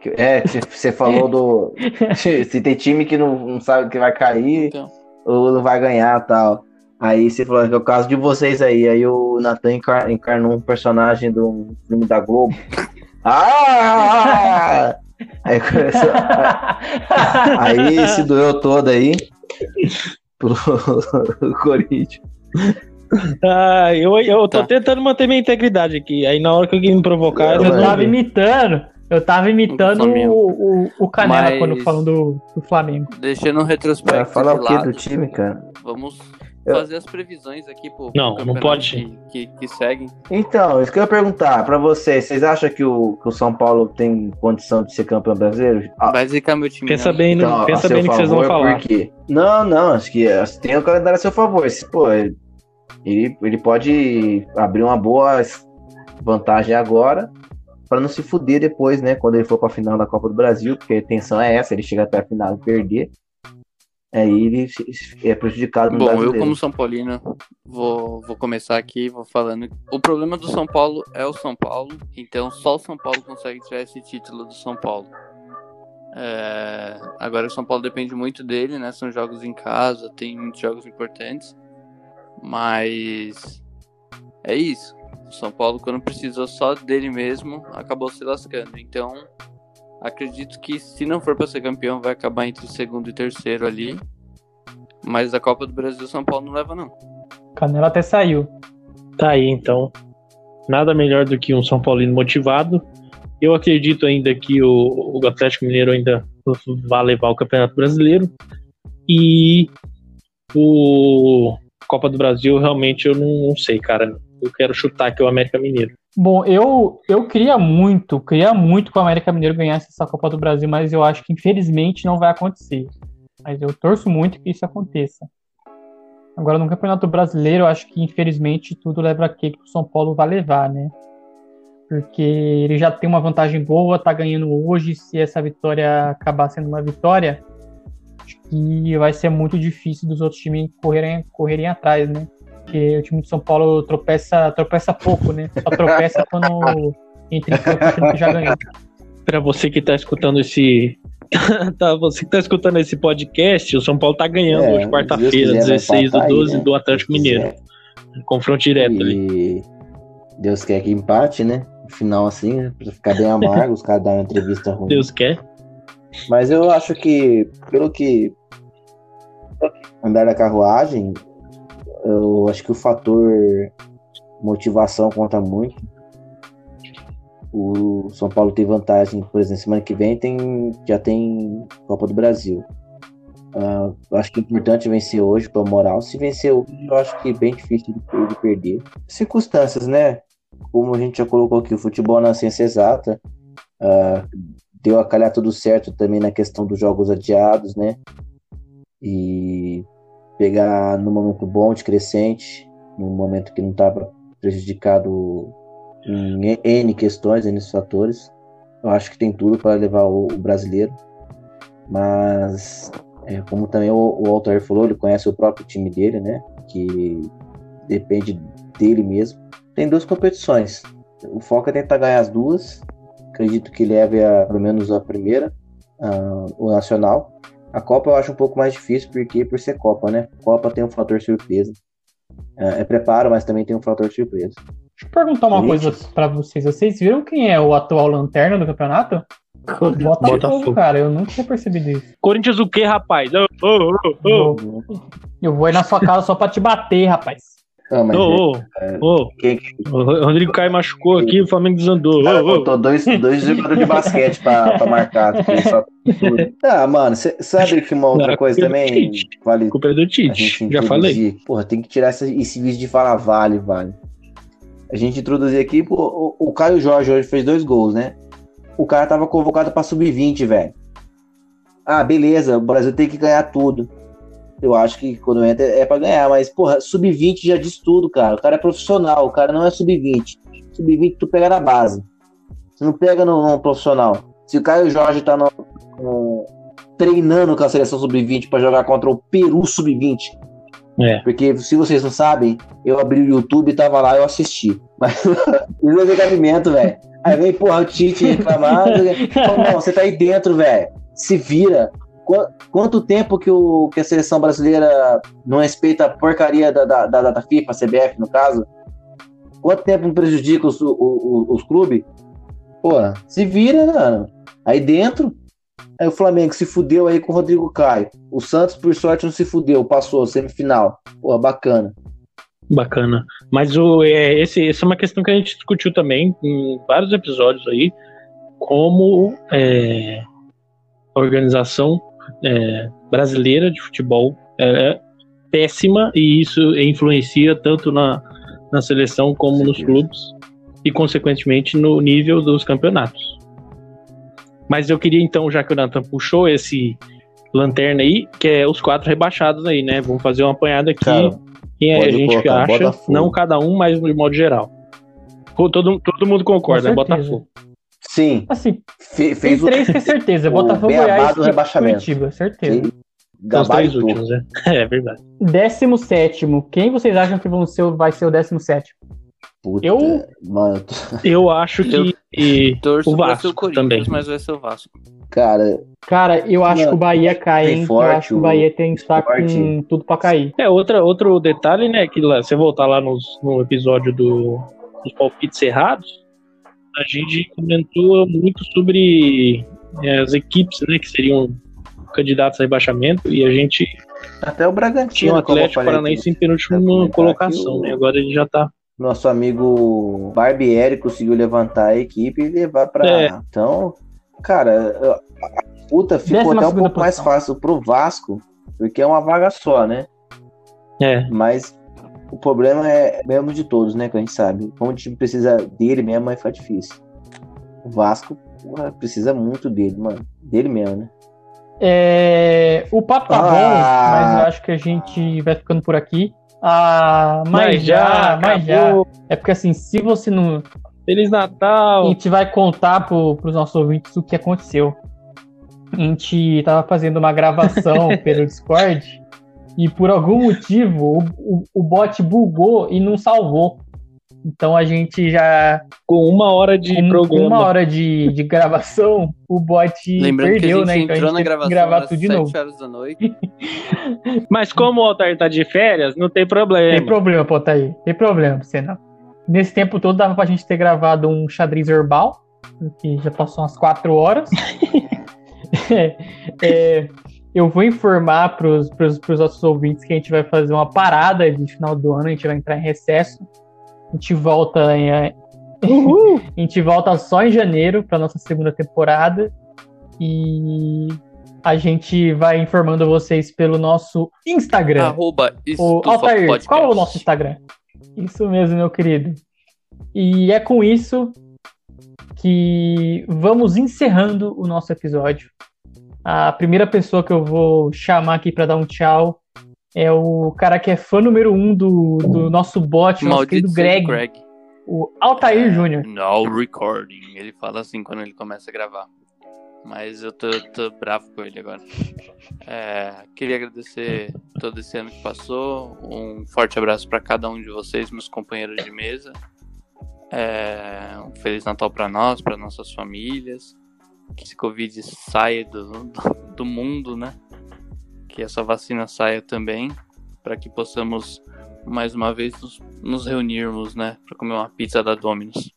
Que- É, que você falou do. Se tem time que não, não sabe que vai cair Então, ou não vai ganhar tal. Aí você falou que é o caso de vocês aí. Aí o Nathan encar- encarnou um personagem do filme da Globo. Ah! Aí começou. Aí se doeu todo aí pro Corinthians. Ah, eu, eu tô Tá. tentando manter minha integridade aqui. Aí na hora que alguém me provocar, eu Eu Vai. tava imitando. Eu tava imitando o, o, o Canela Mas- quando falando do, do Flamengo. deixando Vai retrospecto falar de o quê lado, do time, cara? vamos Eu- fazer as previsões aqui pro Não, pro não pode. Que, que, que seguem. Então, isso que eu ia perguntar pra vocês. Vocês acham que o, que o São Paulo tem condição de ser campeão brasileiro? Vai zicar meu time. Pensa não. bem, no- então, pensa bem no que vocês vão falar. Por quê? Não, não, acho que tem o calendário a seu favor. Se, pô, ele, ele pode abrir uma boa vantagem agora pra não se fuder depois, né? Quando ele for pra final da Copa do Brasil, porque a intenção é essa, ele chega até a final e perder. Aí ele é prejudicado no Bom, eu brasileiro. como São Paulino vou, vou começar aqui, vou falando. O problema do São Paulo é o São Paulo, então só o São Paulo consegue tirar esse título do São Paulo. É, agora o São Paulo depende muito dele, né? São jogos em casa, tem muitos jogos importantes, mas é isso. O São Paulo, quando precisou só dele mesmo, acabou se lascando. Então, acredito que se não for para ser campeão, vai acabar entre segundo e terceiro ali. Mas a Copa do Brasil, o São Paulo não leva, não. Canela até saiu. Tá aí, então. Nada melhor do que um São Paulino motivado. Eu acredito ainda que o, o Atlético Mineiro ainda vai levar o Campeonato Brasileiro. E o Copa do Brasil, realmente, eu não, não sei, cara. Eu quero chutar aqui o América Mineiro. Bom, eu, eu queria muito, queria muito que o América Mineiro ganhasse essa Copa do Brasil, mas eu acho que infelizmente não vai acontecer. Mas eu torço muito que isso aconteça. Agora, no Campeonato Brasileiro, eu acho que infelizmente tudo leva a que o São Paulo vai levar, né? Porque ele já tem uma vantagem boa, tá ganhando hoje. Se essa vitória acabar sendo uma vitória, acho que vai ser muito difícil dos outros times correrem, correrem atrás, né? Porque o time de São Paulo tropeça, tropeça pouco, né? Só tropeça quando entra em campo que já ganhou. Pra você que tá escutando esse. tá, você que tá escutando esse podcast, o São Paulo tá ganhando É, hoje, quarta-feira, quiser, vai 16 do empatar aí, 12, né? do Atlético Mineiro. Confronto direto ali. E Deus quer que empate, né? No final assim? Pra ficar bem amargo, os caras darem uma entrevista ruim. Deus quer. Mas eu acho que, pelo que andar da carruagem, eu acho que o fator motivação conta muito. O São Paulo tem vantagem, por exemplo, semana que vem tem, já tem Copa do Brasil. Eu acho que é importante vencer hoje para moral. Se vencer hoje, eu acho que é bem difícil de, de perder. Circunstâncias, né? como a gente já colocou aqui, o futebol na ciência exata, uh, deu a calhar tudo certo também na questão dos jogos adiados, né? E pegar no momento bom de crescente, no momento que não estava prejudicado em N questões, N fatores. Eu acho que tem tudo para levar o, o, brasileiro. Mas, é, como também o, o falou, ele conhece o próprio time dele, né? Que depende dele mesmo. Tem duas competições. O foco é tentar ganhar as duas. Acredito que leve a, pelo menos a primeira, uh, o Nacional. A Copa eu acho um pouco mais difícil, porque por ser Copa, né? Copa tem um fator surpresa. É, é preparo, mas também tem um fator surpresa. Deixa eu perguntar uma coisa para vocês. Vocês viram quem é o atual lanterna do campeonato? Botafogo, Botafogo, cara. Eu não tinha percebido isso. Corinthians o quê, rapaz? Oh, oh, oh, eu vou ir na sua casa só pra te bater, rapaz. Ah, mas ô, é, quem... O Rodrigo Caio machucou aqui, o Flamengo desandou. Cara, ô, botou dois, dois jogadores de basquete pra, pra marcar. Só... Ah, mano, cê, sabe que uma outra Não, coisa também vale. Culpa é do Tite, já falei. Porra, tem que tirar esse, esse vídeo de falar vale, vale. A gente introduzir aqui, pô, o, o Caio Jorge hoje fez dois gols, né? O cara tava convocado pra sub-20, velho. Ah, beleza, o Brasil tem que ganhar tudo eu acho que quando entra é para ganhar, mas, porra, sub-20 já diz tudo, cara. O cara é profissional, o cara não é sub-20. Sub-20 tu pega na base. Você não pega no, no profissional. Se o Caio Jorge tá no, no, treinando com a seleção sub-20 para jogar contra o Peru sub-20. É. Porque se vocês não sabem, eu abri o YouTube e tava lá, eu assisti. Mas não é cabimento, velho. Aí vem, porra, o Tite reclamando. não, você tá aí dentro, velho. Se vira quanto tempo que, o, que a seleção brasileira não respeita a porcaria da, da, da, da FIFA, CBF, no caso? Quanto tempo prejudica os, os, os clubes? Pô, se vira, mano. Aí dentro, aí o Flamengo se fudeu aí com o Rodrigo Caio. O Santos, por sorte, não se fudeu, passou, semifinal. Pô, bacana. Bacana. Mas o, é, esse, essa é uma questão que a gente discutiu também em vários episódios aí, como é, a organização é, brasileira de futebol é péssima e isso influencia tanto na, na seleção como nos clubes e, consequentemente, no nível dos campeonatos. Mas eu queria então, já que o Nathan puxou esse lanterna aí, que é os quatro rebaixados aí, né? Vamos fazer uma apanhada aqui. Cara, quem a gente acha, não cada um, mas de modo geral. Todo, todo mundo concorda, é Botafogo. Sim. Assim, Fe, fez tem três o, que é certeza. Botafogo, Goiás e rebaixamento. Curitiba, certeza. Sim. Os três últimos, né? É verdade. 17 Quem vocês acham que vão ser, vai ser o 17? Puta, eu, mano, eu acho que eu, o Vasco o também. Mas vai ser o Vasco. Cara, cara, eu acho mano, que o Bahia cai, hein? Forte, eu acho que o Bahia tem está com tudo para cair. É, outra, outro detalhe, né, que lá, você voltar lá nos, no episódio do, dos palpites errados, a gente comentou muito sobre é, as equipes, né, que seriam candidatos a rebaixamento e a gente até o Bragantino o Atlético Paranaense em penúltima colocação, né? Agora ele já tá nosso amigo Barbieri conseguiu levantar a equipe e levar para é. então, cara, a puta ficou até um pouco posição. mais fácil pro Vasco, porque é uma vaga só, né? É. Mas o problema é mesmo de todos, né? Que a gente sabe. Como o time precisa dele mesmo, vai ficar difícil. O Vasco porra, precisa muito dele, mano. Dele mesmo, né? É... O papo tá ah. bom, mas eu acho que a gente vai ficando por aqui. Ah, mas, mas já, mas já. É porque assim, se você não. Feliz Natal! A gente vai contar pro, pros nossos ouvintes o que aconteceu. A gente tava fazendo uma gravação pelo Discord e por algum motivo o, o, o bot bugou e não salvou. Então a gente já. Com uma hora de com programa. uma hora de, de gravação, o bot Lembrando perdeu, que a gente né? Entrou então a gente na gravação gravar tudo de novo. horas da noite. Mas como o Altair tá de férias, não tem problema. Tem problema, pô, tá aí. Tem problema, você não. Nesse tempo todo dava pra gente ter gravado um xadrez herbal, que já passou umas quatro horas. é, é, eu vou informar para os nossos ouvintes que a gente vai fazer uma parada de final do ano, a gente vai entrar em recesso. A gente volta em, a gente volta só em janeiro para nossa segunda temporada e a gente vai informando vocês pelo nosso Instagram. Arroba o, Altair, qual é o nosso Instagram? Isso mesmo, meu querido. E é com isso que vamos encerrando o nosso episódio. A primeira pessoa que eu vou chamar aqui para dar um tchau é o cara que é fã número um do, do nosso bot, nosso querido Greg, o Greg. o Altair É, Júnior. No recording. Ele fala assim quando ele começa a gravar. Mas eu tô, tô bravo com ele agora. É, queria agradecer todo esse ano que passou. Um forte abraço para cada um de vocês, meus companheiros de mesa. É, um Feliz Natal para nós, para nossas famílias. Que esse Covid saia do, do, do mundo, né? Que essa vacina saia também. Para que possamos mais uma vez nos, nos reunirmos, né? Para comer uma pizza da Domino's.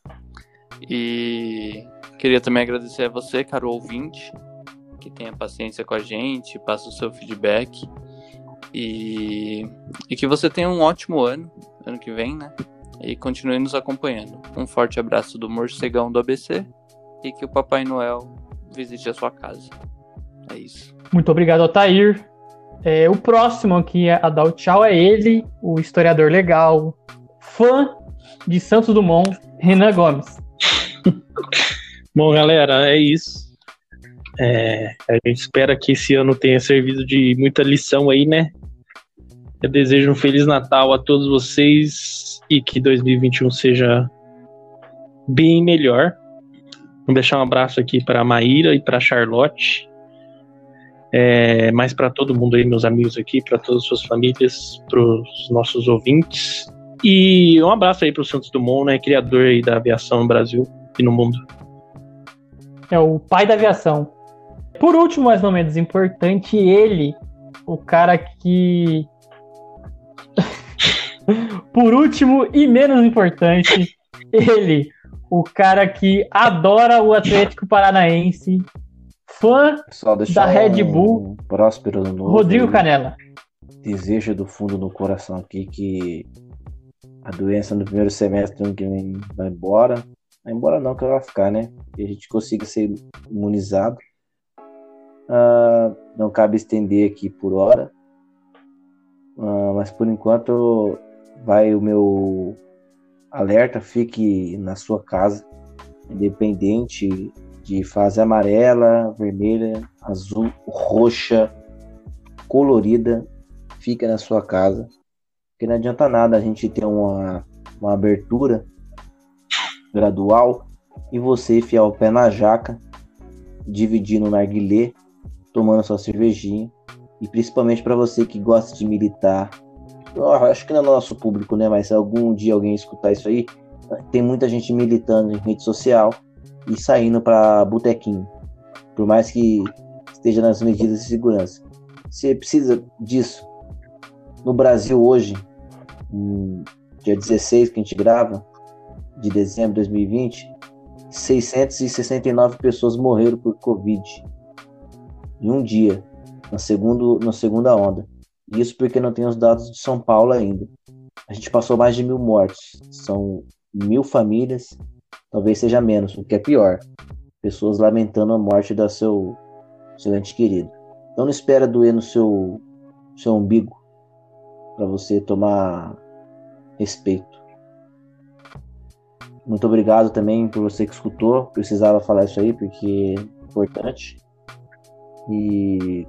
E queria também agradecer a você, caro ouvinte, que tenha paciência com a gente, passa o seu feedback. E, e que você tenha um ótimo ano, ano que vem, né? E continue nos acompanhando. Um forte abraço do morcegão do ABC e que o Papai Noel visite a sua casa. É isso. Muito obrigado, Altair. É, o próximo aqui a dar o tchau é ele, o historiador legal, fã de Santos Dumont, Renan Gomes. Bom, galera, é isso. É, a gente espera que esse ano tenha servido de muita lição aí, né? Eu desejo um Feliz Natal a todos vocês e que 2021 seja bem melhor. Vou deixar um abraço aqui para a Maíra e para a Charlotte. É, mas para todo mundo aí, meus amigos aqui, para todas as suas famílias, para os nossos ouvintes. E um abraço aí para o Santos Dumont, né, criador aí da aviação no Brasil e no mundo. É o pai da aviação. Por último, mas não menos importante, ele, o cara que. Por último e menos importante, ele, o cara que adora o Atlético Paranaense, fã Da Red um Bull. próspero ano novo. Rodrigo. Canela. Desejo do fundo do coração aqui que a doença no primeiro semestre do ano que vem vai embora. Vai embora não, que ela vai ficar, né? Que a gente consiga ser imunizado. Ah, não cabe estender aqui por hora. Ah, mas por enquanto vai o meu alerta, fique na sua casa, independente de fase amarela, vermelha, azul, roxa, colorida, fica na sua casa. Porque não adianta nada a gente ter uma, uma abertura gradual e você enfiar o pé na jaca, dividir no narguilé, tomando sua cervejinha. E principalmente para você que gosta de militar. Eu acho que não é nosso público, né? Mas algum dia alguém escutar isso aí, tem muita gente militando em rede social e saindo para botequinho. Por mais que esteja nas medidas de segurança. Você precisa disso. No Brasil hoje, dia 16 que a gente grava, de dezembro de 2020, 669 pessoas morreram por Covid em um dia, na, segundo, na segunda onda. Isso porque não tem os dados de São Paulo ainda. A gente passou mais de mil mortes. São mil famílias, talvez seja menos, o que é pior. Pessoas lamentando a morte da seu, seu ente querido. Então não espera doer no seu, seu umbigo para você tomar respeito. Muito obrigado também por você que escutou. Precisava falar isso aí porque é importante. E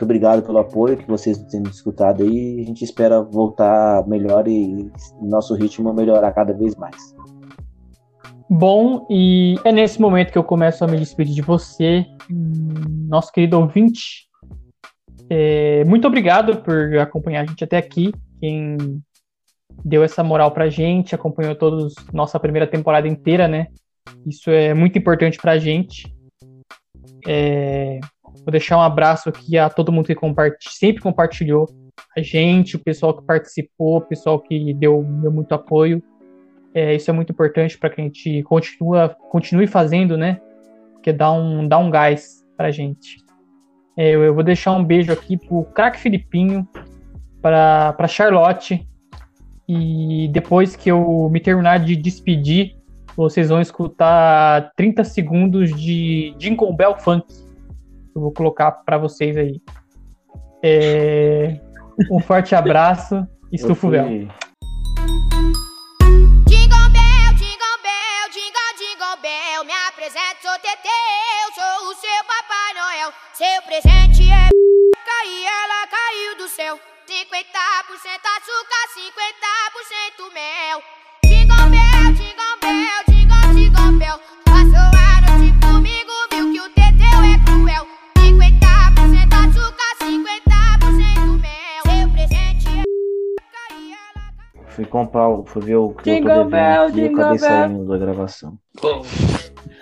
muito obrigado pelo apoio que vocês têm escutado aí. A gente espera voltar melhor e nosso ritmo melhorar cada vez mais. Bom, e é nesse momento que eu começo a me despedir de você, nosso querido ouvinte. É, muito obrigado por acompanhar a gente até aqui. Quem deu essa moral pra gente, acompanhou todos nossa primeira temporada inteira, né? Isso é muito importante pra gente. É, vou deixar um abraço aqui a todo mundo que sempre compartilhou a gente, o pessoal que participou, o pessoal que deu, deu muito apoio. É, isso é muito importante para que a gente continua, continue fazendo, né? Porque dá um, dá um gás pra gente. É, eu, eu vou deixar um beijo aqui pro craque Filipinho, para Charlotte. E depois que eu me terminar de despedir, vocês vão escutar 30 segundos de Jingle Bell Funk. Eu vou colocar para vocês aí. É, um forte abraço e Eu estufa o véu. bell, Bell, me apresento, sou sou o seu Papai Noel. Seu presente é e ela caiu do céu. 50% açúcar, 50% mel. Jingle Bell, Jingle Bell, Jingle, Jingle Bell. Fui comprar, o- fui ver o que eu tô devendo bell, e acabei bell. saindo da gravação. Foi outro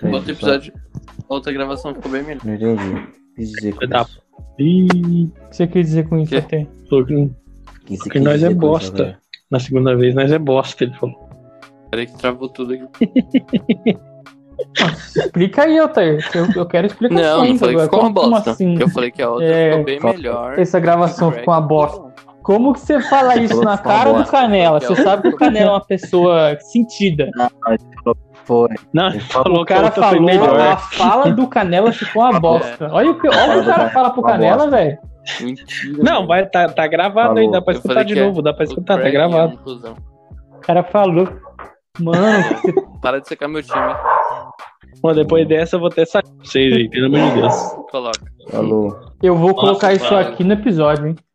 isso, episódio. Outra gravação ficou bem melhor. Não entendi. Quis dizer com isso. O que você quer dizer com isso, até? que Que Porque nós é isso, bosta. na segunda vez nós é bosta, ele falou. Peraí que travou tudo aqui. Explica aí, Altair. Eu, eu quero explicações Não, não falei que ficou uma bosta. assim? Eu falei que a outra É, ficou bem melhor. Essa gravação ficou uma bosta. Como que você fala isso na cara do. Canela? Você sabe que o Canela é uma pessoa sentida. Foi. Não, Ele ele falou falou O cara foi falou, melhor. a fala do Canela ficou uma bosta. Olha o que, olha o cara fala pro Canela, velho. Mentira. Não, mano. vai, tá, tá gravado Falou. aí, dá pra escutar de é novo, dá pra escutar, tá é gravado. O cara falou. Mano, Para de secar meu time. Bom, depois dessa eu vou até sair pra vocês aí, pelo amor de Deus. Coloca. Falou. eu vou Nossa, colocar isso mano. aqui no episódio, hein?